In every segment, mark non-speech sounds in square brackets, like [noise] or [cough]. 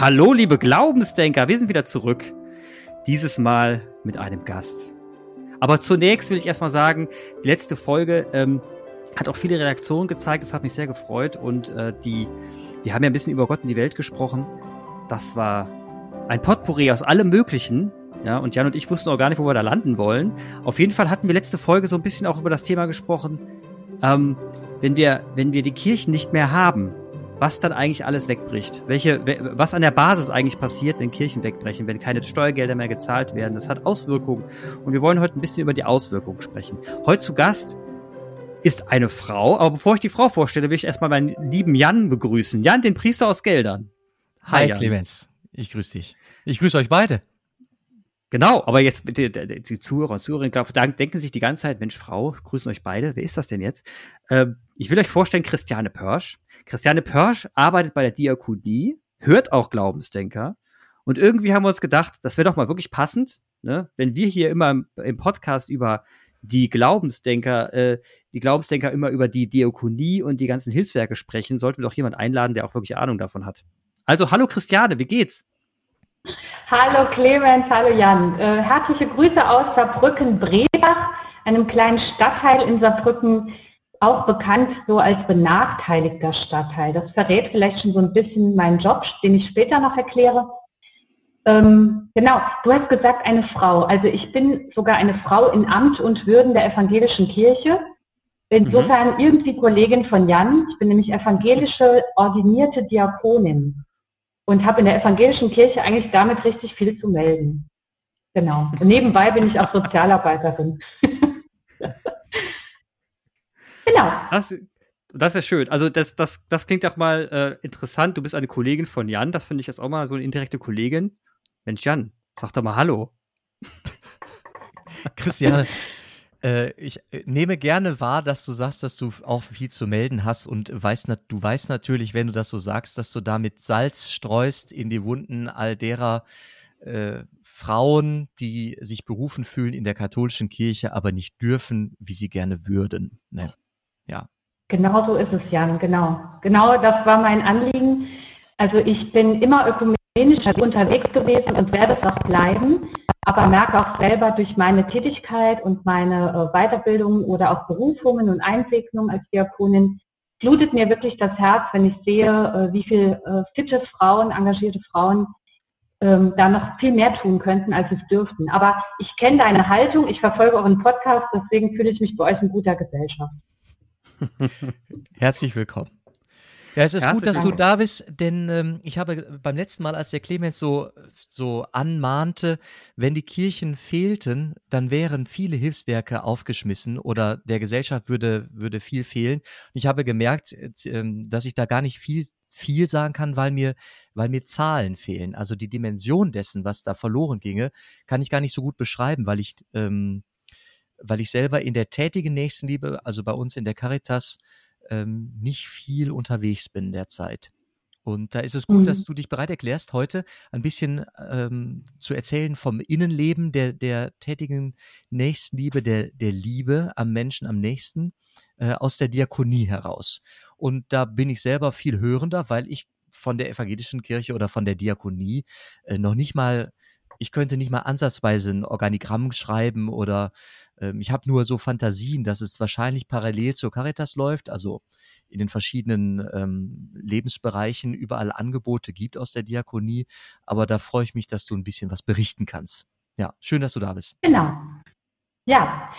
Hallo, liebe Glaubensdenker, wir sind wieder zurück. Dieses Mal mit einem Gast. Aber zunächst will ich erstmal sagen, die letzte Folge ähm, hat auch viele Reaktionen gezeigt. Das hat mich sehr gefreut. Und äh, die, wir haben ja ein bisschen über Gott und die Welt gesprochen. Das war ein Potpourri aus allem Möglichen. Ja, und Jan und ich wussten auch gar nicht, wo wir da landen wollen. Auf jeden Fall hatten wir letzte Folge so ein bisschen auch über das Thema gesprochen, ähm, wenn wir, wenn wir die Kirchen nicht mehr haben, was dann eigentlich alles wegbricht. Welche, was an der Basis eigentlich passiert, wenn Kirchen wegbrechen, wenn keine Steuergelder mehr gezahlt werden. Das hat Auswirkungen. Und wir wollen heute ein bisschen über die Auswirkungen sprechen. Heute zu Gast ist eine Frau, aber bevor ich die Frau vorstelle, will ich erstmal meinen lieben Jan begrüßen. Jan, den Priester aus Geldern. Hi, Hi Clemens. Ich grüße dich. Ich grüße euch beide. Genau, aber jetzt die, die, die Zuhörer und Zuhörerinnen denken sich die ganze Zeit, Mensch, Frau, grüßen euch beide. Wer ist das denn jetzt? Ähm, ich will euch vorstellen, Christiane Pörsch. Christiane Pörsch arbeitet bei der Diakonie, hört auch Glaubensdenker. Und irgendwie haben wir uns gedacht, das wäre doch mal wirklich passend, ne? wenn wir hier immer im, Podcast über die Glaubensdenker, äh, die Glaubensdenker immer über die Diakonie und die ganzen Hilfswerke sprechen, sollten wir doch jemand einladen, der auch wirklich Ahnung davon hat. Also, hallo Christiane, wie geht's? Hallo Clemens, hallo Jan. Äh, herzliche Grüße aus Saarbrücken-Brebach, einem kleinen Stadtteil in Saarbrücken, auch bekannt so als benachteiligter Stadtteil. Das verrät vielleicht schon so ein bisschen meinen Job, den ich später noch erkläre. Ähm, genau, du hast gesagt eine Frau. Also ich bin sogar eine Frau in Amt und Würden der evangelischen Kirche. Insofern mhm. irgendwie Kollegin von Jan. Ich bin nämlich evangelische ordinierte Diakonin und habe in der evangelischen Kirche eigentlich damit richtig viel zu melden. Genau. Und nebenbei bin ich auch Sozialarbeiterin. [laughs] genau. Das, das ist schön. Also das, das, das klingt auch mal äh, interessant. Du bist eine Kollegin von Jan. Das finde ich jetzt auch mal so eine indirekte Kollegin. Mensch, Jan, sag doch mal Hallo. [laughs] Christiane, äh, ich äh, nehme gerne wahr, dass du sagst, dass du auch viel zu melden hast und weißt, du weißt natürlich, wenn du das so sagst, dass du damit Salz streust in die Wunden all derer äh, Frauen, die sich berufen fühlen in der katholischen Kirche, aber nicht dürfen, wie sie gerne würden. Ne? Ja. Genau so ist es, Jan, genau. Genau das war mein Anliegen. Also ich bin immer ökumenisch unterwegs gewesen und werde es auch bleiben aber merke auch selber durch meine Tätigkeit und meine äh, Weiterbildung oder auch Berufungen und Einsegnung als Diakonin, blutet mir wirklich das Herz, wenn ich sehe, äh, wie viele äh, fitte Frauen, engagierte Frauen ähm, da noch viel mehr tun könnten, als es dürften. Aber ich kenne deine Haltung, ich verfolge euren Podcast, deswegen fühle ich mich bei euch in guter Gesellschaft. [laughs] Herzlich willkommen. Ja, es ist Herzlich gut, dass du da bist, denn ähm, ich habe beim letzten Mal, als der Clemens so, so anmahnte, wenn die Kirchen fehlten, dann wären viele Hilfswerke aufgeschmissen oder der Gesellschaft würde, würde viel fehlen. Und ich habe gemerkt, äh, dass ich da gar nicht viel viel sagen kann, weil mir, weil mir Zahlen fehlen. Also die Dimension dessen, was da verloren ginge, kann ich gar nicht so gut beschreiben, weil ich, ähm, weil ich selber in der tätigen Nächstenliebe, also bei uns in der Caritas, ähm, nicht viel unterwegs bin derzeit. Und da ist es gut, mhm. dass du dich bereit erklärst, heute ein bisschen ähm, zu erzählen vom Innenleben der, der tätigen Nächstenliebe, der, der Liebe am Menschen am nächsten äh, aus der Diakonie heraus. Und da bin ich selber viel hörender, weil ich von der evangelischen Kirche oder von der Diakonie äh, noch nicht mal ich könnte nicht mal ansatzweise ein Organigramm schreiben oder ähm, ich habe nur so Fantasien, dass es wahrscheinlich parallel zur Caritas läuft, also in den verschiedenen ähm, Lebensbereichen überall Angebote gibt aus der Diakonie. Aber da freue ich mich, dass du ein bisschen was berichten kannst. Ja, schön, dass du da bist. Genau. Ja,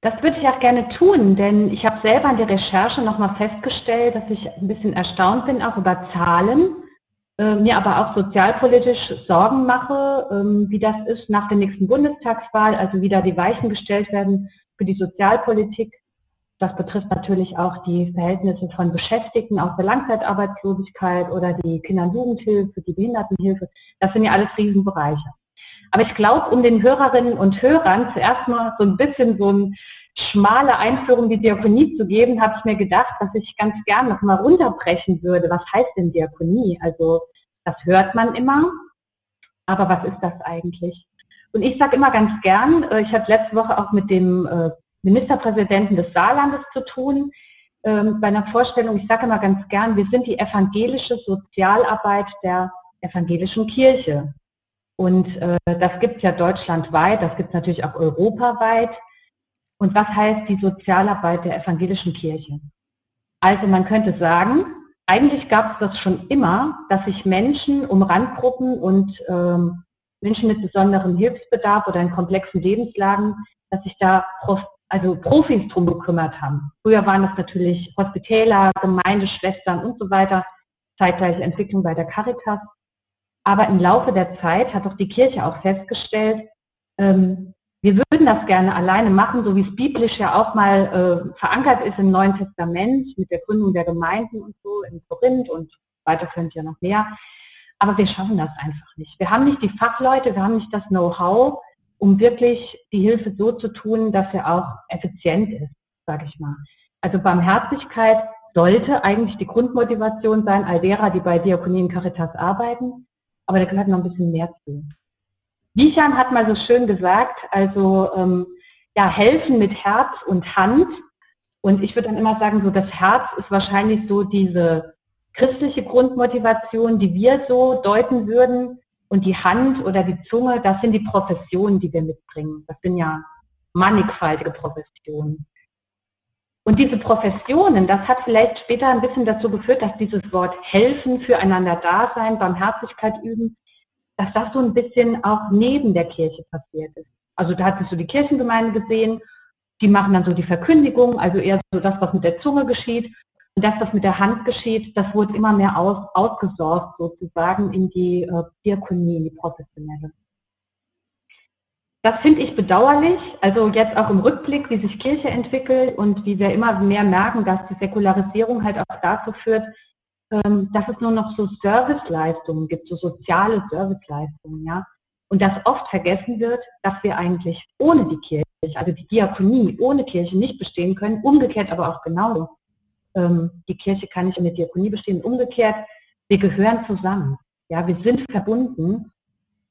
das würde ich auch gerne tun, denn ich habe selber in der Recherche nochmal festgestellt, dass ich ein bisschen erstaunt bin, auch über Zahlen mir aber auch sozialpolitisch Sorgen mache, ähm, wie das ist nach der nächsten Bundestagswahl, also wie da die Weichen gestellt werden für die Sozialpolitik. Das betrifft natürlich auch die Verhältnisse von Beschäftigten aus der Langzeitarbeitslosigkeit oder die Kinder- und Jugendhilfe, die Behindertenhilfe. Das sind ja alles Riesenbereiche. Aber ich glaube, um den Hörerinnen und Hörern zuerst mal so ein bisschen so ein schmale Einführung die Diakonie zu geben, habe ich mir gedacht, dass ich ganz gern noch mal runterbrechen würde. Was heißt denn Diakonie? Also das hört man immer, aber was ist das eigentlich? Und ich sage immer ganz gern, äh, ich hatte letzte Woche auch mit dem äh, Ministerpräsidenten des Saarlandes zu tun, ähm, bei einer Vorstellung, ich sage immer ganz gern, wir sind die evangelische Sozialarbeit der evangelischen Kirche. Und äh, das gibt es ja deutschlandweit, das gibt es natürlich auch europaweit. Und was heißt die Sozialarbeit der evangelischen Kirche? Also man könnte sagen, eigentlich gab es das schon immer, dass sich Menschen um Randgruppen und ähm, Menschen mit besonderem Hilfsbedarf oder in komplexen Lebenslagen, dass sich da also Profis drum gekümmert haben. Früher waren das natürlich Hospitäler, Gemeindeschwestern und so weiter, zeitgleiche Entwicklung bei der Caritas. Aber im Laufe der Zeit hat auch die Kirche auch festgestellt, ähm, wir würden das gerne alleine machen, so wie es biblisch ja auch mal äh, verankert ist im Neuen Testament mit der Gründung der Gemeinden und so in Korinth und weiter könnt ihr noch mehr. Aber wir schaffen das einfach nicht. Wir haben nicht die Fachleute, wir haben nicht das Know-how, um wirklich die Hilfe so zu tun, dass er auch effizient ist, sage ich mal. Also Barmherzigkeit sollte eigentlich die Grundmotivation sein, all derer, die bei Diakonie und Caritas arbeiten, aber da gehört noch ein bisschen mehr zu. Wiechan hat mal so schön gesagt, also ähm, ja, helfen mit Herz und Hand. Und ich würde dann immer sagen, so das Herz ist wahrscheinlich so diese christliche Grundmotivation, die wir so deuten würden. Und die Hand oder die Zunge, das sind die Professionen, die wir mitbringen. Das sind ja mannigfaltige Professionen. Und diese Professionen, das hat vielleicht später ein bisschen dazu geführt, dass dieses Wort helfen, füreinander da sein, Barmherzigkeit üben, dass das so ein bisschen auch neben der Kirche passiert ist. Also da hat sich so die Kirchengemeinde gesehen, die machen dann so die Verkündigung, also eher so das, was mit der Zunge geschieht. Und das, was mit der Hand geschieht, das wurde immer mehr aus, outgesourced sozusagen in die äh, Diakonie, in die professionelle. Das finde ich bedauerlich, also jetzt auch im Rückblick, wie sich Kirche entwickelt und wie wir immer mehr merken, dass die Säkularisierung halt auch dazu führt, ähm, dass es nur noch so Serviceleistungen gibt, so soziale Serviceleistungen, ja. Und dass oft vergessen wird, dass wir eigentlich ohne die Kirche, also die Diakonie ohne Kirche nicht bestehen können, umgekehrt aber auch genau. Ähm, die Kirche kann nicht der Diakonie bestehen, umgekehrt, wir gehören zusammen. Ja, wir sind verbunden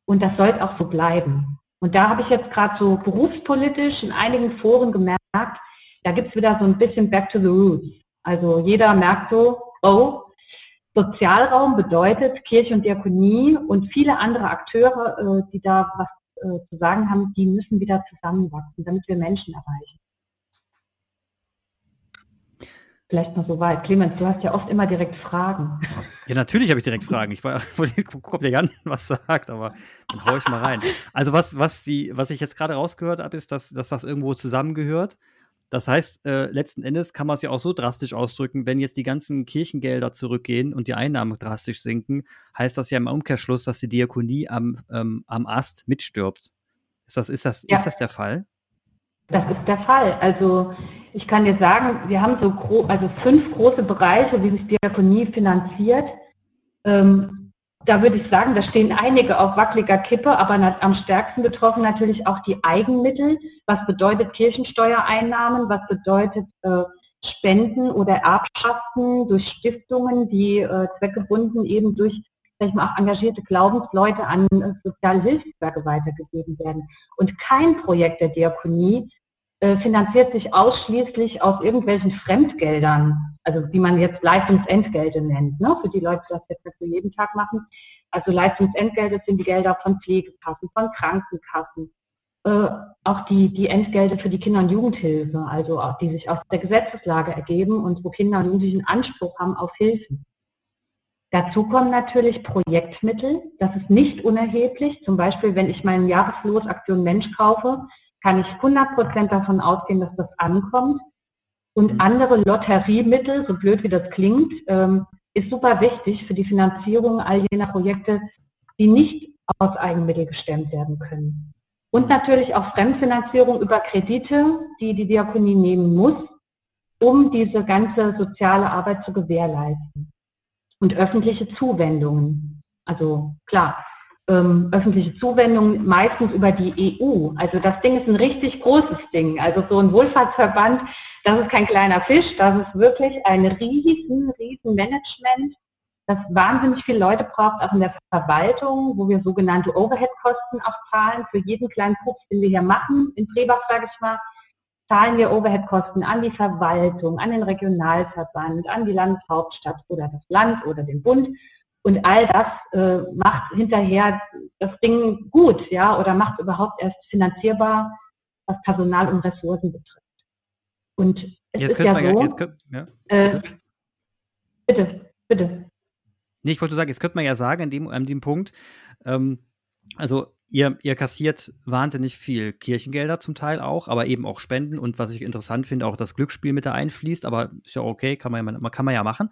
und das soll auch so bleiben. Und da habe ich jetzt gerade so berufspolitisch in einigen Foren gemerkt, da gibt es wieder so ein bisschen Back to the Roots. Also jeder merkt so, oh, Sozialraum bedeutet Kirche und Diakonie und viele andere Akteure, äh, die da was äh, zu sagen haben, die müssen wieder zusammenwachsen, damit wir Menschen erreichen. Vielleicht noch so weit. Clemens, du hast ja oft immer direkt Fragen. Ja, natürlich habe ich direkt Fragen. Ich wollte gucken, ob der Jan [laughs] was sagt, aber dann haue ich mal rein. Also was, was, die, was ich jetzt gerade rausgehört habe, ist, dass, dass das irgendwo zusammengehört. Das heißt, äh, letzten Endes kann man es ja auch so drastisch ausdrücken, wenn jetzt die ganzen Kirchengelder zurückgehen und die Einnahmen drastisch sinken, heißt das ja im Umkehrschluss, dass die Diakonie am, ähm, am Ast mitstirbt. Ist das, ist, das, ja. ist das der Fall? Das ist der Fall. Also ich kann dir sagen, wir haben so gro also fünf große Bereiche, wie sich Diakonie finanziert. Ähm, da würde ich sagen, da stehen einige auf wackeliger Kippe, aber am stärksten betroffen natürlich auch die Eigenmittel. Was bedeutet Kirchensteuereinnahmen? Was bedeutet äh, Spenden oder Erbschaften durch Stiftungen, die äh, zweckgebunden eben durch sag ich mal, auch engagierte Glaubensleute an äh, soziale Hilfswerke weitergegeben werden. Und kein Projekt der Diakonie finanziert sich ausschließlich aus irgendwelchen Fremdgeldern, also wie man jetzt Leistungsentgelte nennt, ne, für die Leute, die das jetzt nicht für jeden Tag machen. Also Leistungsentgelte sind die Gelder von Pflegekassen, von Krankenkassen, äh, auch die, die Entgelte für die Kinder- und Jugendhilfe, also auch, die sich aus der Gesetzeslage ergeben und wo Kinder und Jugendliche Anspruch haben auf Hilfen. Dazu kommen natürlich Projektmittel, das ist nicht unerheblich. Zum Beispiel, wenn ich meinen Jahreslosaktion Mensch kaufe, kann ich 100% davon ausgehen, dass das ankommt. Und mhm. andere Lotteriemittel, so blöd wie das klingt, ähm, ist super wichtig für die Finanzierung all jener Projekte, die nicht aus Eigenmitteln gestemmt werden können. Und natürlich auch Fremdfinanzierung über Kredite, die die Diakonie nehmen muss, um diese ganze soziale Arbeit zu gewährleisten. Und öffentliche Zuwendungen. Also klar, ähm, öffentliche Zuwendungen meistens über die EU. Also das Ding ist ein richtig großes Ding. Also so ein Wohlfahrtsverband, das ist kein kleiner Fisch, das ist wirklich ein riesen, riesen Management, das wahnsinnig viele Leute braucht, auch in der Verwaltung, wo wir sogenannte Overhead-Kosten auch zahlen. Für jeden kleinen Pups, den wir hier machen, in Trebach sage ich mal, zahlen wir Overhead-Kosten an die Verwaltung, an den Regionalverband, an die Landeshauptstadt oder das Land oder den Bund Und all das äh, macht hinterher das Ding gut, ja, oder macht überhaupt erst finanzierbar, was Personal und Ressourcen betrifft. Und es jetzt ist ja so, ja, jetzt könnt, ja. Äh, bitte, bitte. Nee, ich wollte sagen, jetzt könnte man ja sagen, an dem, an dem Punkt, ähm, also ihr, ihr kassiert wahnsinnig viel Kirchengelder zum Teil auch, aber eben auch Spenden und was ich interessant finde, auch das Glücksspiel mit da einfließt, aber ist ja okay, kann man ja, kann man ja machen.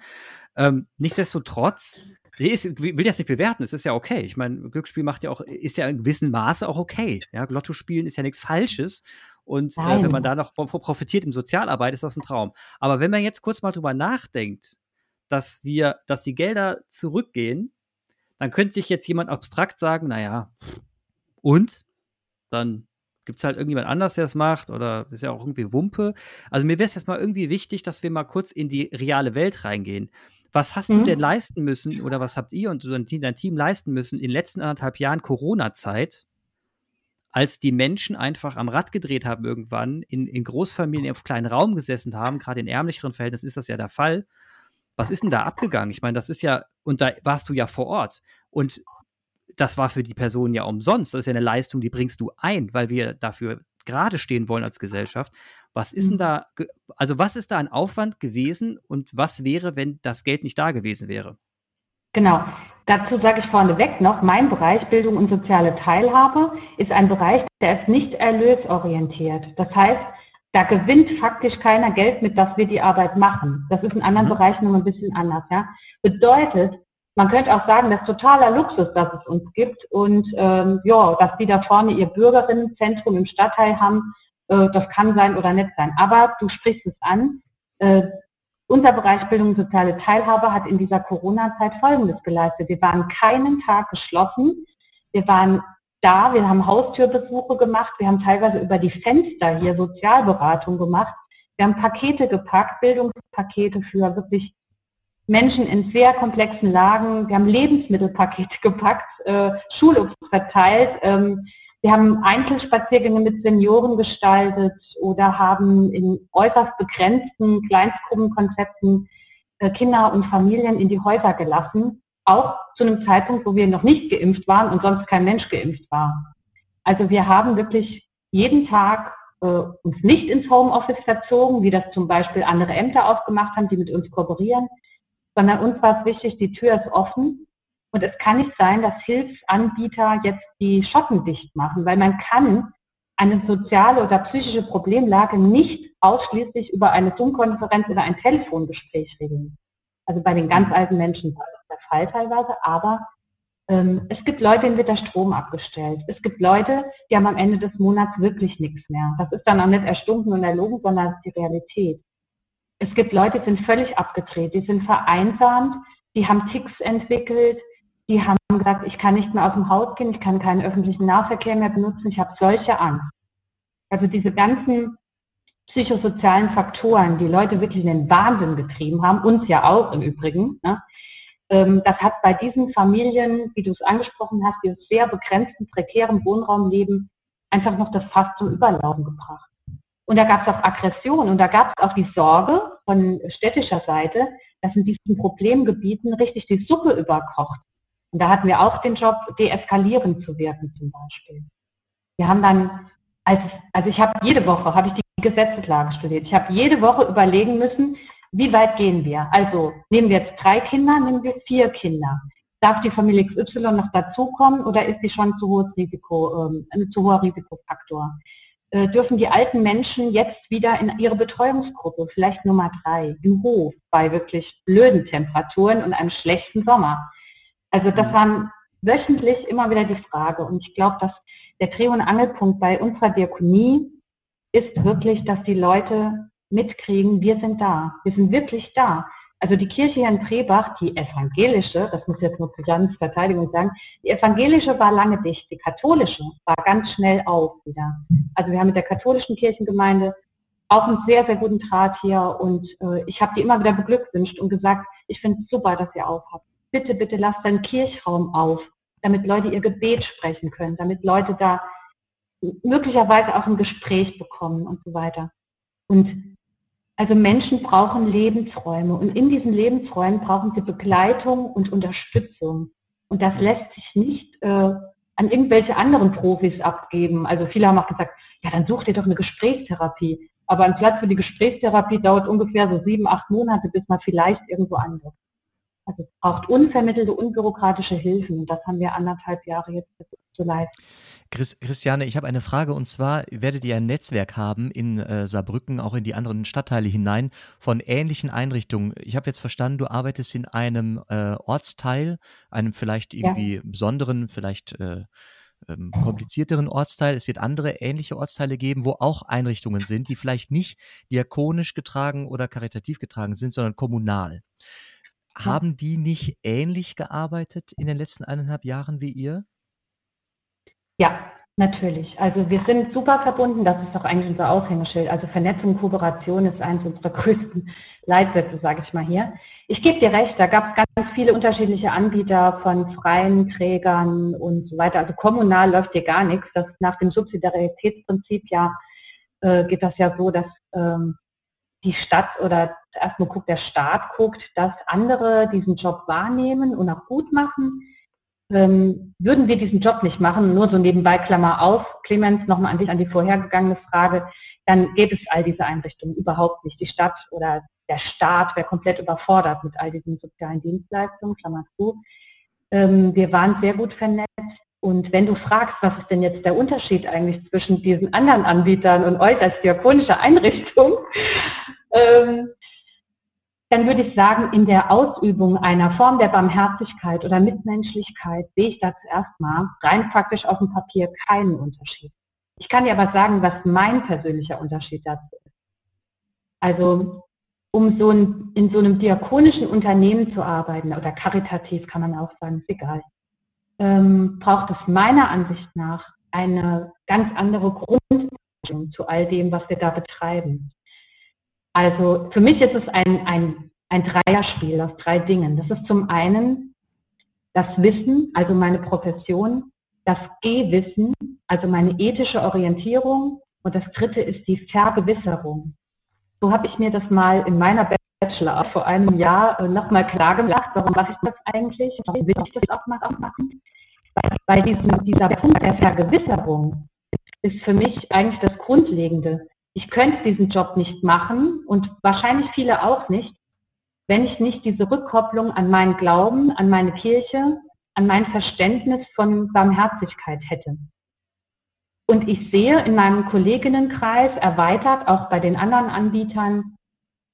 Ähm, nichtsdestotrotz, ich will das nicht bewerten, es ist ja okay. Ich meine, Glücksspiel macht ja auch, ist ja in gewissem Maße auch okay. Ja, Lotto spielen ist ja nichts Falsches. Und äh, wenn man da noch profitiert im Sozialarbeit, ist das ein Traum. Aber wenn man jetzt kurz mal drüber nachdenkt, dass wir, dass die Gelder zurückgehen, dann könnte sich jetzt jemand abstrakt sagen, naja, und? Dann gibt es halt irgendjemand anders, der es macht oder ist ja auch irgendwie Wumpe. Also mir wäre es jetzt mal irgendwie wichtig, dass wir mal kurz in die reale Welt reingehen. Was hast mhm. du denn leisten müssen oder was habt ihr und dein Team leisten müssen in den letzten anderthalb Jahren Corona-Zeit, als die Menschen einfach am Rad gedreht haben irgendwann, in, in Großfamilien auf kleinen Raum gesessen haben, gerade in ärmlicheren Verhältnissen ist das ja der Fall. Was ist denn da abgegangen? Ich meine, das ist ja, und da warst du ja vor Ort. Und das war für die Person ja umsonst. Das ist ja eine Leistung, die bringst du ein, weil wir dafür gerade stehen wollen als Gesellschaft. Was ist denn mhm. da, also was ist da ein Aufwand gewesen und was wäre, wenn das Geld nicht da gewesen wäre? Genau. Dazu sage ich vorneweg noch, mein Bereich Bildung und soziale Teilhabe ist ein Bereich, der ist nicht erlösorientiert. Das heißt, da gewinnt faktisch keiner Geld mit, dass wir die Arbeit machen. Das ist in anderen mhm. Bereichen noch ein bisschen anders. Ja? Bedeutet, man könnte auch sagen, das ist totaler Luxus, dass es uns gibt und ähm, ja, dass die da vorne ihr Bürgerinnenzentrum im Stadtteil haben, äh, das kann sein oder nicht sein. Aber du sprichst es an. Äh, unser Bereich Bildung und soziale Teilhabe hat in dieser Corona-Zeit Folgendes geleistet. Wir waren keinen Tag geschlossen. Wir waren da, wir haben Haustürbesuche gemacht, wir haben teilweise über die Fenster hier Sozialberatung gemacht. Wir haben Pakete gepackt, Bildungspakete für wirklich Menschen in sehr komplexen Lagen. Wir haben Lebensmittelpakete [laughs] gepackt, äh, Schulobst verteilt. Ähm, wir haben Einzelspaziergänge mit Senioren gestaltet oder haben in äußerst begrenzten Kleinstgruppenkonzepten äh, Kinder und Familien in die Häuser gelassen. Auch zu einem Zeitpunkt, wo wir noch nicht geimpft waren und sonst kein Mensch geimpft war. Also wir haben wirklich jeden Tag äh, uns nicht ins Homeoffice verzogen, wie das zum Beispiel andere Ämter aufgemacht haben, die mit uns kooperieren, sondern uns war es wichtig, die Tür ist offen und es kann nicht sein, dass Hilfsanbieter jetzt die Schotten dicht machen, weil man kann eine soziale oder psychische Problemlage nicht ausschließlich über eine Zoom-Konferenz oder ein Telefongespräch regeln. Also bei den ganz alten Menschen war das der Fall teilweise, aber ähm, es gibt Leute, denen wird der Strom abgestellt. Es gibt Leute, die haben am Ende des Monats wirklich nichts mehr. Das ist dann auch nicht erstunken und erlogen, sondern die Realität. Es gibt Leute, die sind völlig abgedreht, die sind vereinsamt, die haben Ticks entwickelt, die haben gesagt, ich kann nicht mehr aus dem Haus gehen, ich kann keinen öffentlichen Nahverkehr mehr benutzen, ich habe solche Angst. Also diese ganzen psychosozialen Faktoren, die Leute wirklich in den Wahnsinn getrieben haben, uns ja auch im Übrigen, ne? Ähm, das hat bei diesen Familien, wie du es angesprochen hast, dieses sehr begrenzten, prekären Wohnraumleben einfach noch das Fass zum Überlaufen gebracht. Und da gab es auch Aggression und da gab es auch die Sorge von städtischer Seite, dass in diesen Problemgebieten richtig die Suppe überkocht. Und da hatten wir auch den Job, deeskalierend zu wirken zum Beispiel. Wir haben dann, als, also ich habe jede Woche, habe ich die Gesetzeslage studiert. Ich habe jede Woche überlegen müssen, wie weit gehen wir? Also nehmen wir jetzt drei Kinder, nehmen wir vier Kinder. Darf die Familie XY noch dazukommen oder ist sie schon zu ähm, ein zu hoher Risikofaktor? Äh, dürfen die alten Menschen jetzt wieder in ihre Betreuungsgruppe, vielleicht Nummer drei, Hof, bei wirklich blöden Temperaturen und einem schlechten Sommer. Also das mhm. waren wöchentlich immer wieder die Frage. Und ich glaube, dass der Dreh- und Angelpunkt bei unserer Diakonie ist wirklich, dass die Leute mitkriegen, wir sind da. Wir sind wirklich da. Also die Kirche hier in Trebach, die evangelische, das muss ich jetzt nur zur Jans Verteidigung sagen, die evangelische war lange dicht, die katholische war ganz schnell auf wieder. Also wir haben mit der katholischen Kirchengemeinde auch einen sehr, sehr guten Draht hier und äh, ich habe die immer wieder beglückwünscht und gesagt, ich finde es super, dass ihr aufhabt. Bitte, bitte lasst deinen Kirchraum auf, damit Leute ihr Gebet sprechen können, damit Leute da möglicherweise auch ein Gespräch bekommen und so weiter. Und Also Menschen brauchen Lebensräume und in diesen Lebensräumen brauchen sie Begleitung und Unterstützung. Und das lässt sich nicht äh, an irgendwelche anderen Profis abgeben. Also viele haben auch gesagt, ja, dann such dir doch eine Gesprächstherapie. Aber ein Platz für die Gesprächstherapie dauert ungefähr so sieben, acht Monate, bis man vielleicht irgendwo andocht. Also es braucht unvermittelte, unbürokratische Hilfen. Und das haben wir anderthalb Jahre jetzt zu leisten. Christiane, ich habe eine Frage und zwar werdet ihr ein Netzwerk haben in äh, Saarbrücken, auch in die anderen Stadtteile hinein, von ähnlichen Einrichtungen. Ich habe jetzt verstanden, du arbeitest in einem äh, Ortsteil, einem vielleicht irgendwie ja. besonderen, vielleicht äh, ähm, komplizierteren Ortsteil. Es wird andere ähnliche Ortsteile geben, wo auch Einrichtungen sind, die vielleicht nicht diakonisch getragen oder karitativ getragen sind, sondern kommunal. Haben die nicht ähnlich gearbeitet in den letzten eineinhalb Jahren wie ihr? Ja, natürlich. Also wir sind super verbunden, das ist doch eigentlich unser Aushängeschild. Also Vernetzung, Kooperation ist eines unserer [laughs] größten Leitsätze, sage ich mal hier. Ich gebe dir recht, da gab es ganz viele unterschiedliche Anbieter von freien Trägern und so weiter. Also kommunal läuft hier gar nichts. Das nach dem Subsidiaritätsprinzip ja äh, geht das ja so, dass ähm, die Stadt oder erstmal guckt der Staat guckt, dass andere diesen Job wahrnehmen und auch gut machen ähm, würden wir diesen Job nicht machen, nur so nebenbei Klammer auf, Clemens, nochmal an dich, an die vorhergegangene Frage, dann gäbe es all diese Einrichtungen überhaupt nicht. Die Stadt oder der Staat wäre komplett überfordert mit all diesen sozialen Dienstleistungen, Klammer zu. Ähm, wir waren sehr gut vernetzt. Und wenn du fragst, was ist denn jetzt der Unterschied eigentlich zwischen diesen anderen Anbietern und euch als diakonische Einrichtung, ähm, dann würde ich sagen, in der Ausübung einer Form der Barmherzigkeit oder Mitmenschlichkeit sehe ich da zuerst mal rein praktisch auf dem Papier keinen Unterschied. Ich kann dir aber sagen, was mein persönlicher Unterschied dazu ist. Also um so ein, in so einem diakonischen Unternehmen zu arbeiten oder karitativ kann man auch sagen, ist egal, ähm, braucht es meiner Ansicht nach eine ganz andere Grundstellung zu all dem, was wir da betreiben. Also für mich ist es ein, ein, ein Dreierspiel aus drei Dingen. Das ist zum einen das Wissen, also meine Profession, das Gehwissen, also meine ethische Orientierung und das dritte ist die Vergewisserung. So habe ich mir das mal in meiner Bachelor vor einem Jahr äh, nochmal klar gemacht, warum mache ich das eigentlich, warum will ich das auch mal machen. Bei diesem, dieser Punkt der Vergewisserung ist für mich eigentlich das Grundlegende ich könnte diesen Job nicht machen und wahrscheinlich viele auch nicht, wenn ich nicht diese Rückkopplung an meinen Glauben, an meine Kirche, an mein Verständnis von Barmherzigkeit hätte. Und ich sehe in meinem Kolleginnenkreis erweitert, auch bei den anderen Anbietern,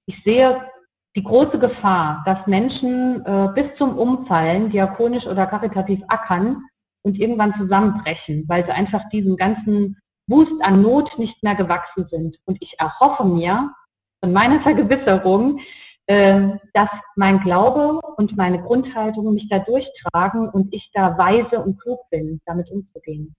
ich sehe die große Gefahr, dass Menschen äh, bis zum Umfallen diakonisch oder karitativ ackern und irgendwann zusammenbrechen, weil sie einfach diesen ganzen Wust an Not nicht mehr gewachsen sind. Und ich erhoffe mir von meiner [laughs] Vergewisserung, dass mein Glaube und meine Grundhaltung mich da durchtragen und ich da weise und klug bin, damit umzugehen.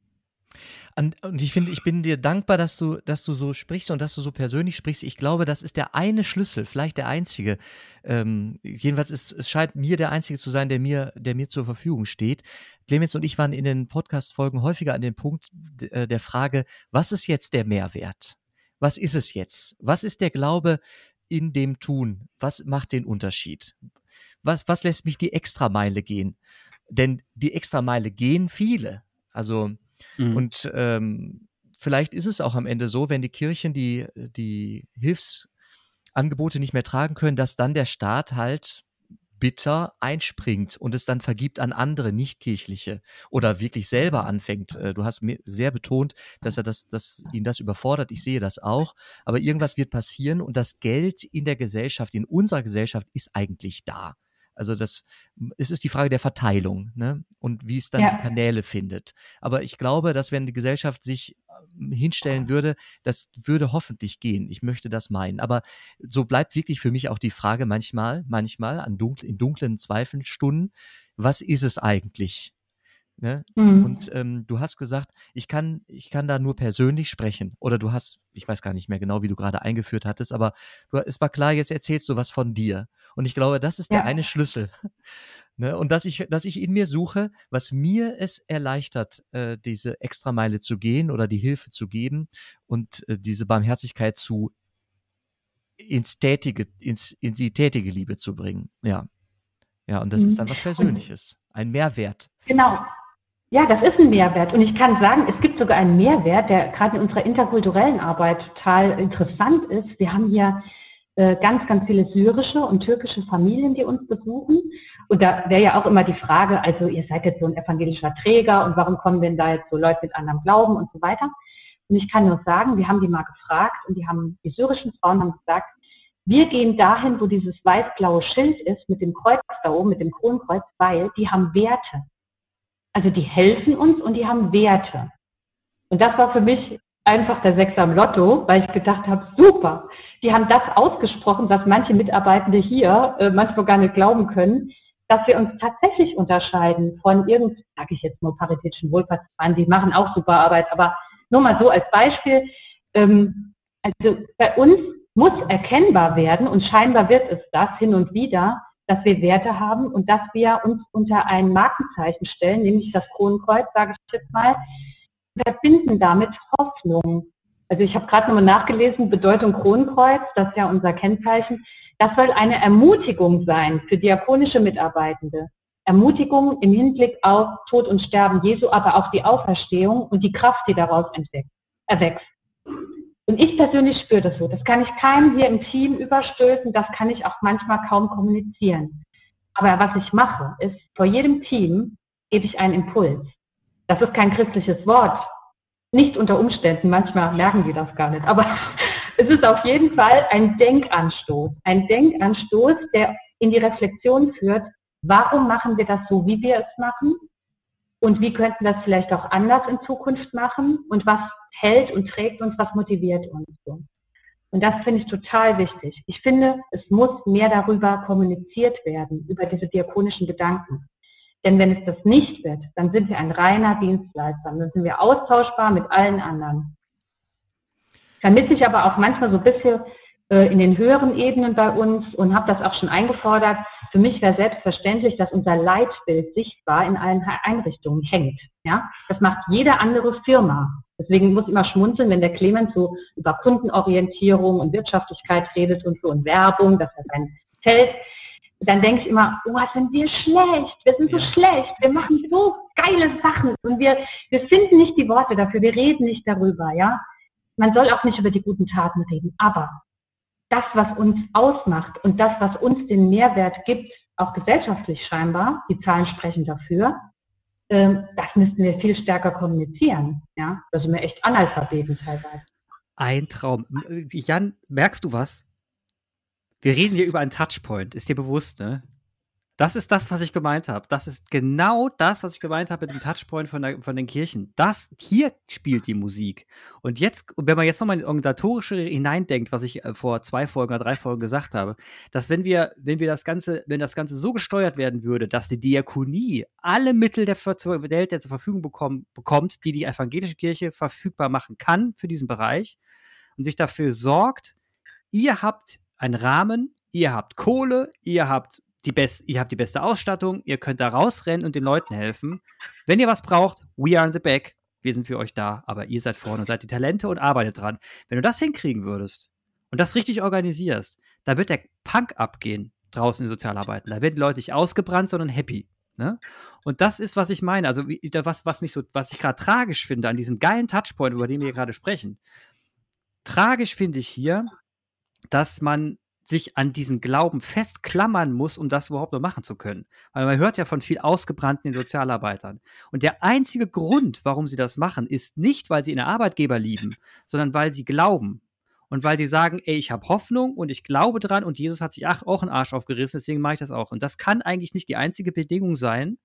Und ich finde, ich bin dir dankbar, dass du, dass du so sprichst und dass du so persönlich sprichst. Ich glaube, das ist der eine Schlüssel, vielleicht der einzige. Ähm, jedenfalls ist, es scheint mir der einzige zu sein, der mir, der mir zur Verfügung steht. Clemens und ich waren in den Podcast-Folgen häufiger an dem Punkt äh, der Frage, was ist jetzt der Mehrwert? Was ist es jetzt? Was ist der Glaube in dem Tun? Was macht den Unterschied? Was, was lässt mich die Extrameile gehen? Denn die Extrameile gehen viele. Also Mhm. Und ähm, vielleicht ist es auch am Ende so, wenn die Kirchen die, die Hilfsangebote nicht mehr tragen können, dass dann der Staat halt bitter einspringt und es dann vergibt an andere nichtkirchliche oder wirklich selber anfängt. Äh, du hast mir sehr betont, dass er das, dass ihn das überfordert. Ich sehe das auch. Aber irgendwas wird passieren und das Geld in der Gesellschaft, in unserer Gesellschaft ist eigentlich da. Also das, es ist die Frage der Verteilung ne? und wie es dann ja. die Kanäle findet. Aber ich glaube, dass wenn die Gesellschaft sich ähm, hinstellen würde, das würde hoffentlich gehen. Ich möchte das meinen. Aber so bleibt wirklich für mich auch die Frage manchmal, manchmal an dunklen, in dunklen Zweifelstunden, was ist es eigentlich? Ne? Mhm. Und ähm, du hast gesagt, ich kann, ich kann da nur persönlich sprechen. Oder du hast, ich weiß gar nicht mehr genau, wie du gerade eingeführt hattest, aber du, es war klar, jetzt erzählst du was von dir. Und ich glaube, das ist ja. der eine Schlüssel. [laughs] ne? Und dass ich, dass ich in mir suche, was mir es erleichtert, äh, diese Extrameile zu gehen oder die Hilfe zu geben und äh, diese Barmherzigkeit zu ins tätige, ins, in die tätige Liebe zu bringen. Ja. Ja, und das mhm. ist dann was Persönliches, ein Mehrwert. Genau. Ja, das ist ein Mehrwert. Und ich kann sagen, es gibt sogar einen Mehrwert, der gerade in unserer interkulturellen Arbeit total interessant ist. Wir haben hier äh, ganz, ganz viele syrische und türkische Familien, die uns besuchen. Und da wäre ja auch immer die Frage, also ihr seid jetzt so ein evangelischer Träger und warum kommen denn da jetzt so Leute mit anderem Glauben und so weiter. Und ich kann nur sagen, wir haben die mal gefragt und die haben, die syrischen Frauen haben gesagt, wir gehen dahin, wo dieses weiß-blaue Schild ist, mit dem Kreuz da oben, mit dem Kronkreuz, weil die haben Werte. Also die helfen uns und die haben Werte. Und das war für mich einfach der Sechser am Lotto, weil ich gedacht habe, super, die haben das ausgesprochen, was manche Mitarbeitende hier äh, manchmal gar nicht glauben können, dass wir uns tatsächlich unterscheiden von irgend, sage ich jetzt mal, paritätischen Wohlfahrtsvereinen, die machen auch super Arbeit, aber nur mal so als Beispiel, ähm, also bei uns muss erkennbar werden und scheinbar wird es das hin und wieder, dass wir Werte haben und dass wir uns unter ein Markenzeichen stellen, nämlich das Kronenkreuz, sage ich jetzt mal, verbinden damit Hoffnung. Also ich habe gerade nochmal nachgelesen, Bedeutung Kronenkreuz, das ist ja unser Kennzeichen, das soll eine Ermutigung sein für diakonische Mitarbeitende. Ermutigung im Hinblick auf Tod und Sterben Jesu, aber auch die Auferstehung und die Kraft, die daraus erwächst. Und ich persönlich spüre das so. Das kann ich keinem hier im Team überstülpen, das kann ich auch manchmal kaum kommunizieren. Aber was ich mache, ist, vor jedem Team gebe ich einen Impuls. Das ist kein christliches Wort. Nicht unter Umständen, manchmal merken die das gar nicht. Aber [laughs] es ist auf jeden Fall ein Denkanstoß. Ein Denkanstoß, der in die Reflexion führt, warum machen wir das so, wie wir es machen? Und wie könnten wir das vielleicht auch anders in Zukunft machen? Und was hält und trägt uns, was motiviert uns? Und das finde ich total wichtig. Ich finde, es muss mehr darüber kommuniziert werden, über diese diakonischen Gedanken. Denn wenn es das nicht wird, dann sind wir ein reiner Dienstleister. Dann sind wir austauschbar mit allen anderen. Vermisse ich aber auch manchmal so ein bisschen äh, in den höheren Ebenen bei uns und habe das auch schon eingefordert. Für mich wäre selbstverständlich, dass unser Leitbild sichtbar in allen Einrichtungen hängt. Ja? Das macht jede andere Firma. Deswegen muss ich immer schmunzeln, wenn der Clemens so über Kundenorientierung und Wirtschaftlichkeit redet und so und Werbung, dass er sein Feld. Dann denke ich immer, oh, sind wir schlecht, wir sind so schlecht, wir machen so geile Sachen und wir, wir finden nicht die Worte dafür, wir reden nicht darüber, ja. Man soll auch nicht über die guten Taten reden, aber das, was uns ausmacht und das, was uns den Mehrwert gibt, auch gesellschaftlich scheinbar, die Zahlen sprechen dafür, ähm, das müssten wir viel stärker kommunizieren. Ja, da sind wir echt Analphabeten teilweise. Ein Traum. Jan, merkst du was? Wir reden hier über einen Touchpoint. Ist dir bewusst, ne? Das ist das, was ich gemeint habe. Das ist genau das, was ich gemeint habe mit dem Touchpoint von, der, von den Kirchen. Das, hier spielt die Musik. Und jetzt, wenn man jetzt nochmal in Organisatorische hineindenkt, was ich äh, vor zwei Folgen oder drei Folgen gesagt habe, dass wenn wir, wenn wir das Ganze, wenn das Ganze so gesteuert werden würde, dass die Diakonie alle Mittel der Welt zur Verfügung bekommen, bekommt, die die evangelische Kirche verfügbar machen kann für diesen Bereich und sich dafür sorgt, ihr habt einen Rahmen, ihr habt Kohle, ihr habt die best, ihr habt die beste Ausstattung, ihr könnt da rausrennen und den Leuten helfen. Wenn ihr was braucht, we are in the back. Wir sind für euch da, aber ihr seid vorne und seid die Talente und arbeitet dran. Wenn du das hinkriegen würdest und das richtig organisierst, da wird der Punk abgehen draußen in Sozialarbeiten. Da werden Leute nicht ausgebrannt, sondern happy. Ne? Und das ist, was ich meine. Also, was, was mich so, was ich gerade tragisch finde an diesem geilen Touchpoint, über den wir gerade sprechen. Tragisch finde ich hier, dass man sich an diesen Glauben festklammern muss, um das überhaupt noch machen zu können. Weil man hört ja von viel ausgebrannten Sozialarbeitern. Und der einzige Grund, warum sie das machen, ist nicht, weil sie ihren Arbeitgeber lieben, sondern weil sie glauben. Und weil die sagen, ey, ich habe Hoffnung und ich glaube dran und Jesus hat sich auch einen Arsch aufgerissen, deswegen mache ich das auch. Und das kann eigentlich nicht die einzige Bedingung sein.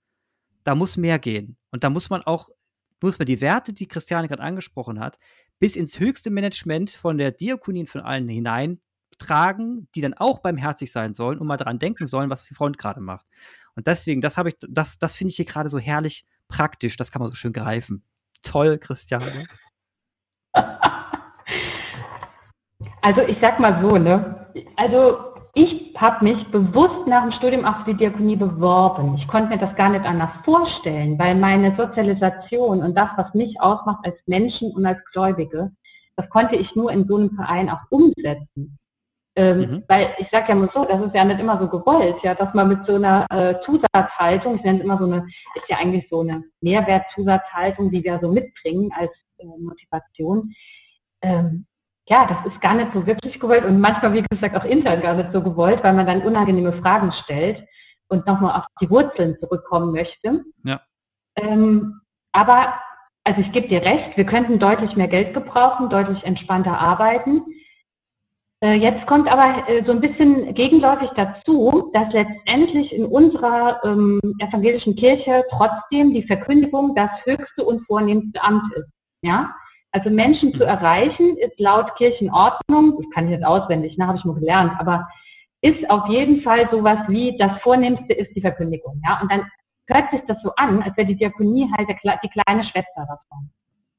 Da muss mehr gehen. Und da muss man auch, muss man die Werte, die Christiane gerade angesprochen hat, bis ins höchste Management von der Diakonie von allen hinein tragen, die dann auch beim herzig sein sollen und mal daran denken sollen, was die Front gerade macht. Und deswegen, das habe ich, das, das finde ich hier gerade so herrlich praktisch. Das kann man so schön greifen. Toll, Christiane. [laughs] Also ich sag mal so, ne? Also ich habe mich bewusst nach dem Studium für die Diakonie beworben. Ich konnte mir das gar nicht anders vorstellen, weil meine Sozialisation und das, was mich ausmacht als Menschen und als Gläubige, das konnte ich nur in so einem Verein auch umsetzen. Ähm, mhm. Weil ich sage ja mal so, das ist ja nicht immer so gewollt, ja, dass man mit so einer äh, Zusatzhaltung, ich nenne es immer so eine, ist ja eigentlich so eine Mehrwertzusatzhaltung, die wir so mitbringen als äh, Motivation. Ähm, ja, das ist gar nicht so wirklich gewollt und manchmal, wie gesagt, auch intern gar nicht so gewollt, weil man dann unangenehme Fragen stellt und nochmal auf die Wurzeln zurückkommen möchte. Ja. Ähm, aber, also ich gebe dir recht, wir könnten deutlich mehr Geld gebrauchen, deutlich entspannter arbeiten. Äh, jetzt kommt aber äh, so ein bisschen gegenläufig dazu, dass letztendlich in unserer ähm, evangelischen Kirche trotzdem die Verkündigung das höchste und vornehmste Amt ist. Ja? Also Menschen zu erreichen ist laut Kirchenordnung, ich kann jetzt auswendig, ne, habe ich mal gelernt, aber ist auf jeden Fall sowas wie das Vornehmste ist die Verkündigung. Ja? Und dann hört sich das so an, als wäre die Diakonie halt die kleine Schwester davon.